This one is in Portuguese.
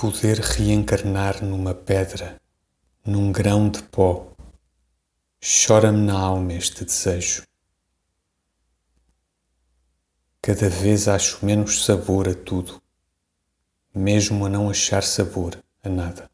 poder reencarnar numa pedra, num grão de pó. Chora-me na alma este desejo. Cada vez acho menos sabor a tudo, mesmo a não achar sabor a nada.